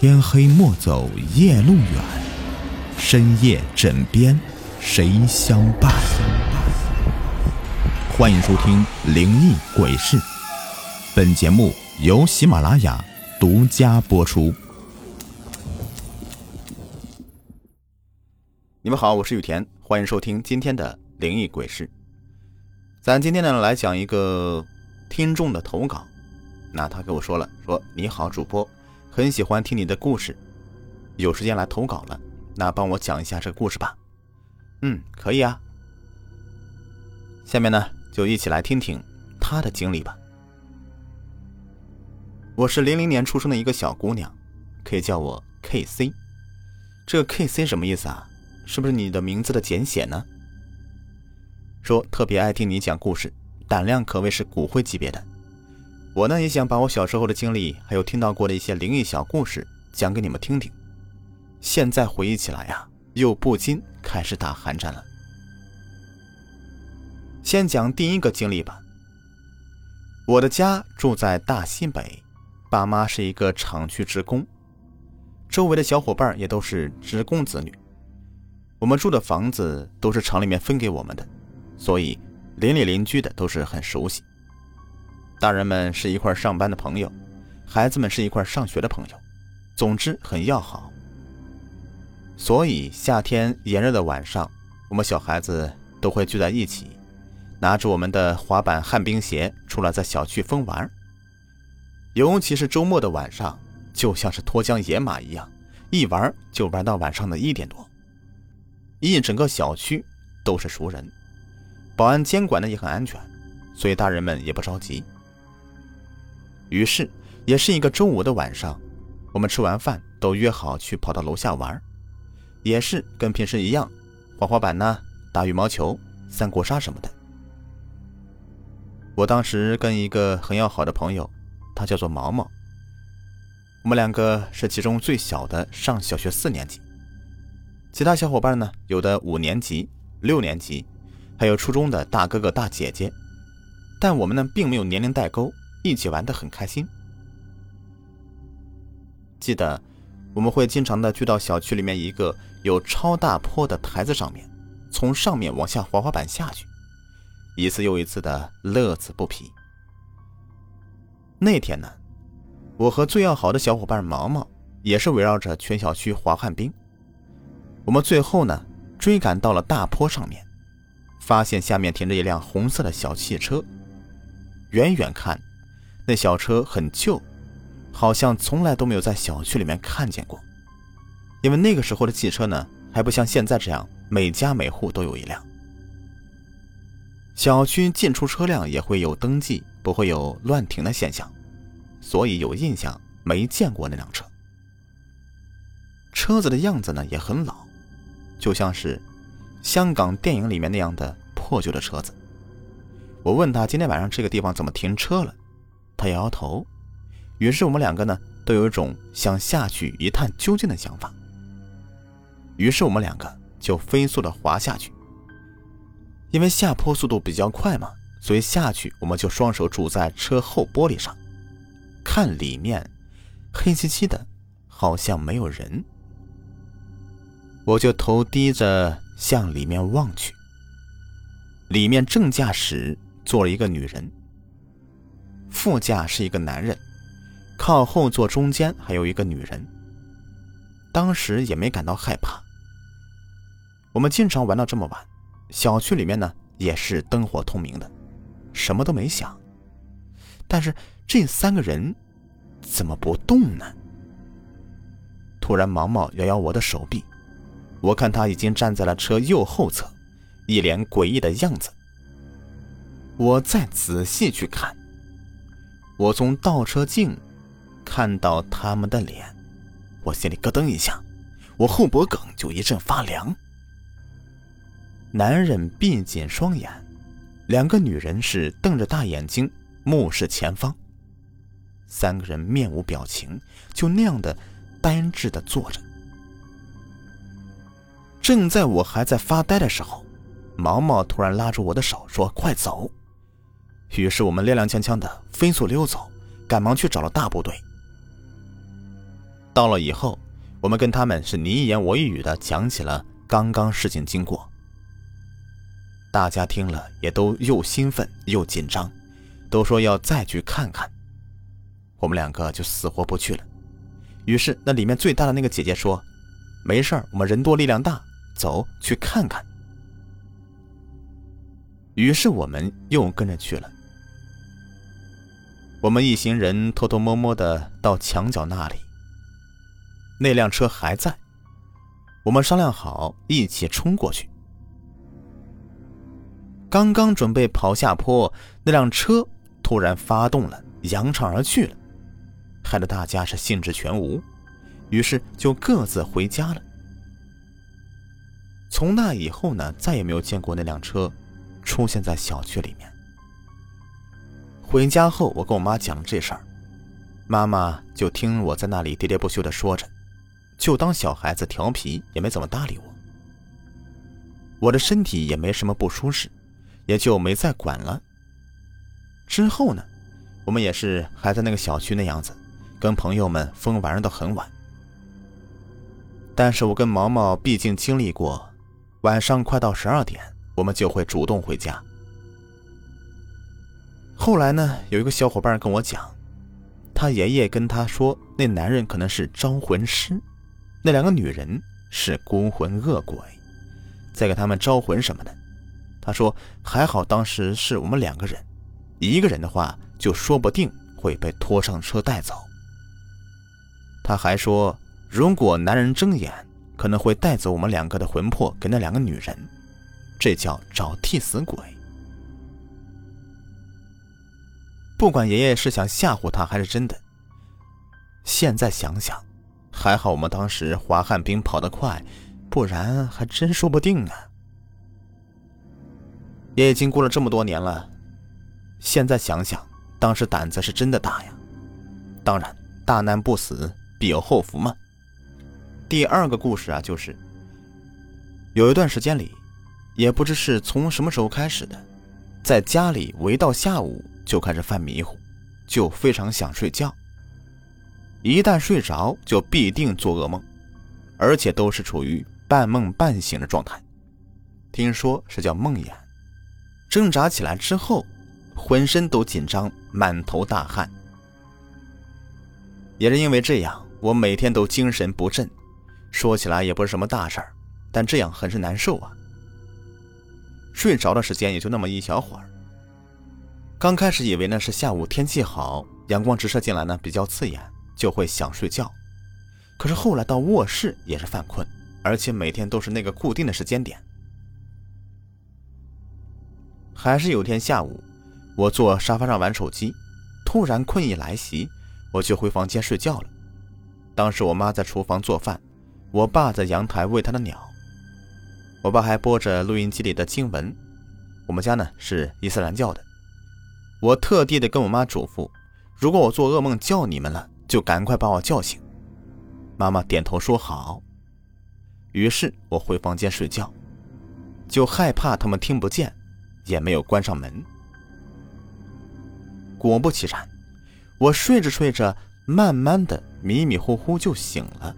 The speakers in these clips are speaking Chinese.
天黑莫走夜路远，深夜枕边谁相伴？欢迎收听《灵异鬼事》，本节目由喜马拉雅独家播出。你们好，我是雨田，欢迎收听今天的《灵异鬼事》。咱今天呢来讲一个听众的投稿，那他跟我说了，说你好，主播。很喜欢听你的故事，有时间来投稿了，那帮我讲一下这个故事吧。嗯，可以啊。下面呢，就一起来听听他的经历吧。我是零零年出生的一个小姑娘，可以叫我 K C。这 K C 什么意思啊？是不是你的名字的简写呢？说特别爱听你讲故事，胆量可谓是骨灰级别的。我呢也想把我小时候的经历，还有听到过的一些灵异小故事讲给你们听听。现在回忆起来呀，又不禁开始打寒战了。先讲第一个经历吧。我的家住在大西北，爸妈是一个厂区职工，周围的小伙伴也都是职工子女。我们住的房子都是厂里面分给我们的，所以邻里邻居的都是很熟悉。大人们是一块上班的朋友，孩子们是一块上学的朋友，总之很要好。所以夏天炎热的晚上，我们小孩子都会聚在一起，拿着我们的滑板、旱冰鞋出来在小区疯玩。尤其是周末的晚上，就像是脱缰野马一样，一玩就玩到晚上的一点多。一整个小区都是熟人，保安监管的也很安全，所以大人们也不着急。于是，也是一个周五的晚上，我们吃完饭都约好去跑到楼下玩，也是跟平时一样，滑滑板呢，打羽毛球、三国杀什么的。我当时跟一个很要好的朋友，他叫做毛毛，我们两个是其中最小的，上小学四年级。其他小伙伴呢，有的五年级、六年级，还有初中的大哥哥、大姐姐，但我们呢，并没有年龄代沟。一起玩的很开心。记得我们会经常的聚到小区里面一个有超大坡的台子上面，从上面往下滑滑板下去，一次又一次的乐此不疲。那天呢，我和最要好的小伙伴毛毛也是围绕着全小区滑旱冰。我们最后呢追赶到了大坡上面，发现下面停着一辆红色的小汽车，远远看。那小车很旧，好像从来都没有在小区里面看见过。因为那个时候的汽车呢，还不像现在这样每家每户都有一辆。小区进出车辆也会有登记，不会有乱停的现象，所以有印象没见过那辆车。车子的样子呢也很老，就像是香港电影里面那样的破旧的车子。我问他今天晚上这个地方怎么停车了？他摇摇头，于是我们两个呢都有一种想下去一探究竟的想法。于是我们两个就飞速的滑下去，因为下坡速度比较快嘛，所以下去我们就双手拄在车后玻璃上，看里面黑漆漆的，好像没有人。我就头低着向里面望去，里面正驾驶坐了一个女人。副驾是一个男人，靠后座中间还有一个女人。当时也没感到害怕。我们经常玩到这么晚，小区里面呢也是灯火通明的，什么都没想。但是这三个人怎么不动呢？突然，毛毛摇摇我的手臂，我看他已经站在了车右后侧，一脸诡异的样子。我再仔细去看。我从倒车镜看到他们的脸，我心里咯噔一下，我后脖梗就一阵发凉。男人闭紧双眼，两个女人是瞪着大眼睛目视前方。三个人面无表情，就那样的呆滞的坐着。正在我还在发呆的时候，毛毛突然拉住我的手说：“快走！”于是我们踉踉跄跄的飞速溜走，赶忙去找了大部队。到了以后，我们跟他们是你一言我一语的讲起了刚刚事情经过。大家听了也都又兴奋又紧张，都说要再去看看。我们两个就死活不去了。于是那里面最大的那个姐姐说：“没事，我们人多力量大，走去看看。”于是我们又跟着去了。我们一行人偷偷摸摸的到墙角那里，那辆车还在。我们商量好一起冲过去。刚刚准备跑下坡，那辆车突然发动了，扬长而去了，害得大家是兴致全无，于是就各自回家了。从那以后呢，再也没有见过那辆车出现在小区里面。回家后，我跟我妈讲这事儿，妈妈就听我在那里喋喋不休的说着，就当小孩子调皮，也没怎么搭理我。我的身体也没什么不舒适，也就没再管了。之后呢，我们也是还在那个小区那样子，跟朋友们疯玩到很晚。但是我跟毛毛毕竟经历过，晚上快到十二点，我们就会主动回家。后来呢，有一个小伙伴跟我讲，他爷爷跟他说，那男人可能是招魂师，那两个女人是孤魂恶鬼，在给他们招魂什么的。他说还好当时是我们两个人，一个人的话就说不定会被拖上车带走。他还说，如果男人睁眼，可能会带走我们两个的魂魄给那两个女人，这叫找替死鬼。不管爷爷是想吓唬他还是真的，现在想想，还好我们当时滑旱冰跑得快，不然还真说不定啊。也已经过了这么多年了，现在想想，当时胆子是真的大呀。当然，大难不死，必有后福嘛。第二个故事啊，就是有一段时间里，也不知是从什么时候开始的，在家里围到下午。就开始犯迷糊，就非常想睡觉。一旦睡着，就必定做噩梦，而且都是处于半梦半醒的状态。听说是叫梦魇。挣扎起来之后，浑身都紧张，满头大汗。也是因为这样，我每天都精神不振。说起来也不是什么大事儿，但这样很是难受啊。睡着的时间也就那么一小会儿。刚开始以为呢是下午天气好，阳光直射进来呢比较刺眼，就会想睡觉。可是后来到卧室也是犯困，而且每天都是那个固定的时间点。还是有天下午，我坐沙发上玩手机，突然困意来袭，我就回房间睡觉了。当时我妈在厨房做饭，我爸在阳台喂他的鸟，我爸还播着录音机里的经文。我们家呢是伊斯兰教的。我特地的跟我妈嘱咐，如果我做噩梦叫你们了，就赶快把我叫醒。妈妈点头说好。于是我回房间睡觉，就害怕他们听不见，也没有关上门。果不其然，我睡着睡着，慢慢的迷迷糊糊就醒了。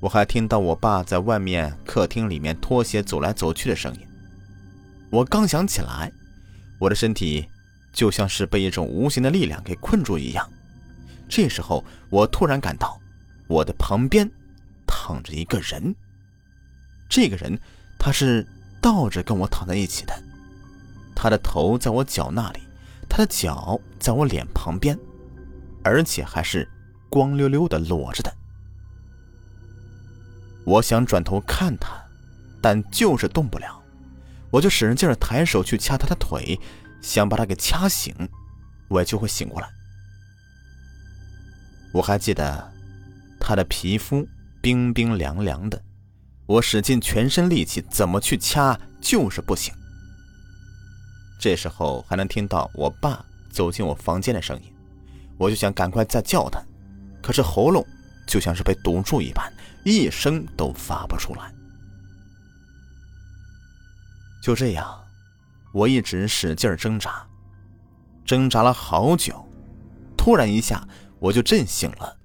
我还听到我爸在外面客厅里面拖鞋走来走去的声音。我刚想起来，我的身体。就像是被一种无形的力量给困住一样。这时候，我突然感到我的旁边躺着一个人。这个人他是倒着跟我躺在一起的，他的头在我脚那里，他的脚在我脸旁边，而且还是光溜溜的裸着的。我想转头看他，但就是动不了，我就使劲抬手去掐他的腿。想把他给掐醒，我就会醒过来。我还记得他的皮肤冰冰凉凉的，我使尽全身力气怎么去掐就是不行。这时候还能听到我爸走进我房间的声音，我就想赶快再叫他，可是喉咙就像是被堵住一般，一声都发不出来。就这样。我一直使劲挣扎，挣扎了好久，突然一下我就震醒了。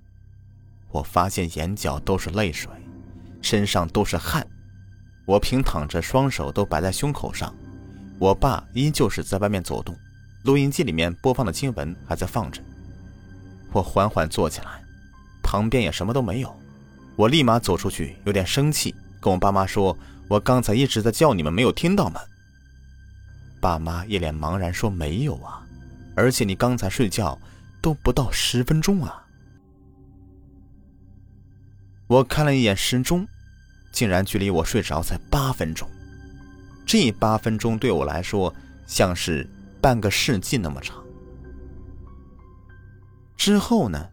我发现眼角都是泪水，身上都是汗。我平躺着，双手都摆在胸口上。我爸依旧是在外面走动，录音机里面播放的经文还在放着。我缓缓坐起来，旁边也什么都没有。我立马走出去，有点生气，跟我爸妈说：“我刚才一直在叫你们，没有听到吗？”爸妈一脸茫然说：“没有啊，而且你刚才睡觉都不到十分钟啊。”我看了一眼时钟，竟然距离我睡着才八分钟。这八分钟对我来说像是半个世纪那么长。之后呢，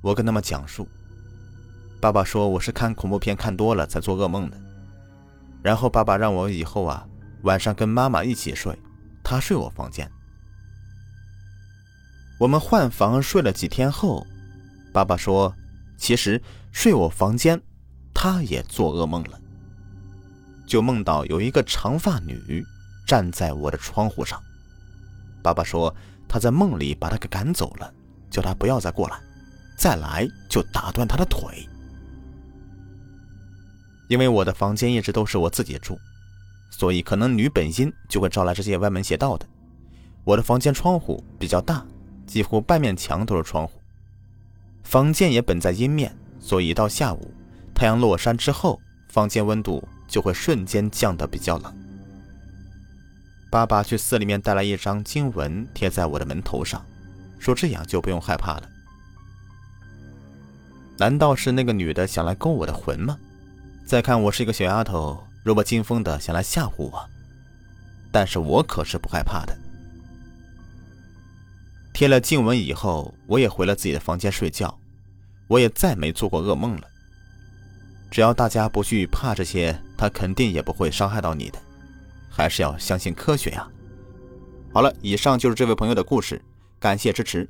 我跟他们讲述，爸爸说我是看恐怖片看多了才做噩梦的。然后爸爸让我以后啊晚上跟妈妈一起睡，他睡我房间。我们换房睡了几天后，爸爸说。其实睡我房间，他也做噩梦了，就梦到有一个长发女站在我的窗户上。爸爸说他在梦里把她给赶走了，叫她不要再过来，再来就打断她的腿。因为我的房间一直都是我自己住，所以可能女本阴就会招来这些歪门邪道的。我的房间窗户比较大，几乎半面墙都是窗户。房间也本在阴面，所以一到下午，太阳落山之后，房间温度就会瞬间降得比较冷。爸爸去寺里面带来一张经文，贴在我的门头上，说这样就不用害怕了。难道是那个女的想来勾我的魂吗？再看我是一个小丫头，弱不禁风的想来吓唬我，但是我可是不害怕的。贴了静文以后，我也回了自己的房间睡觉。我也再没做过噩梦了。只要大家不去怕这些，他肯定也不会伤害到你的。还是要相信科学呀。好了，以上就是这位朋友的故事，感谢支持。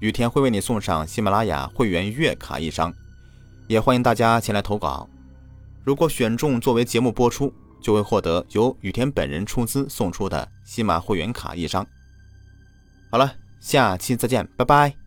雨田会为你送上喜马拉雅会员月卡一张，也欢迎大家前来投稿。如果选中作为节目播出，就会获得由雨田本人出资送出的喜马会员卡一张。好了，下期再见，拜拜。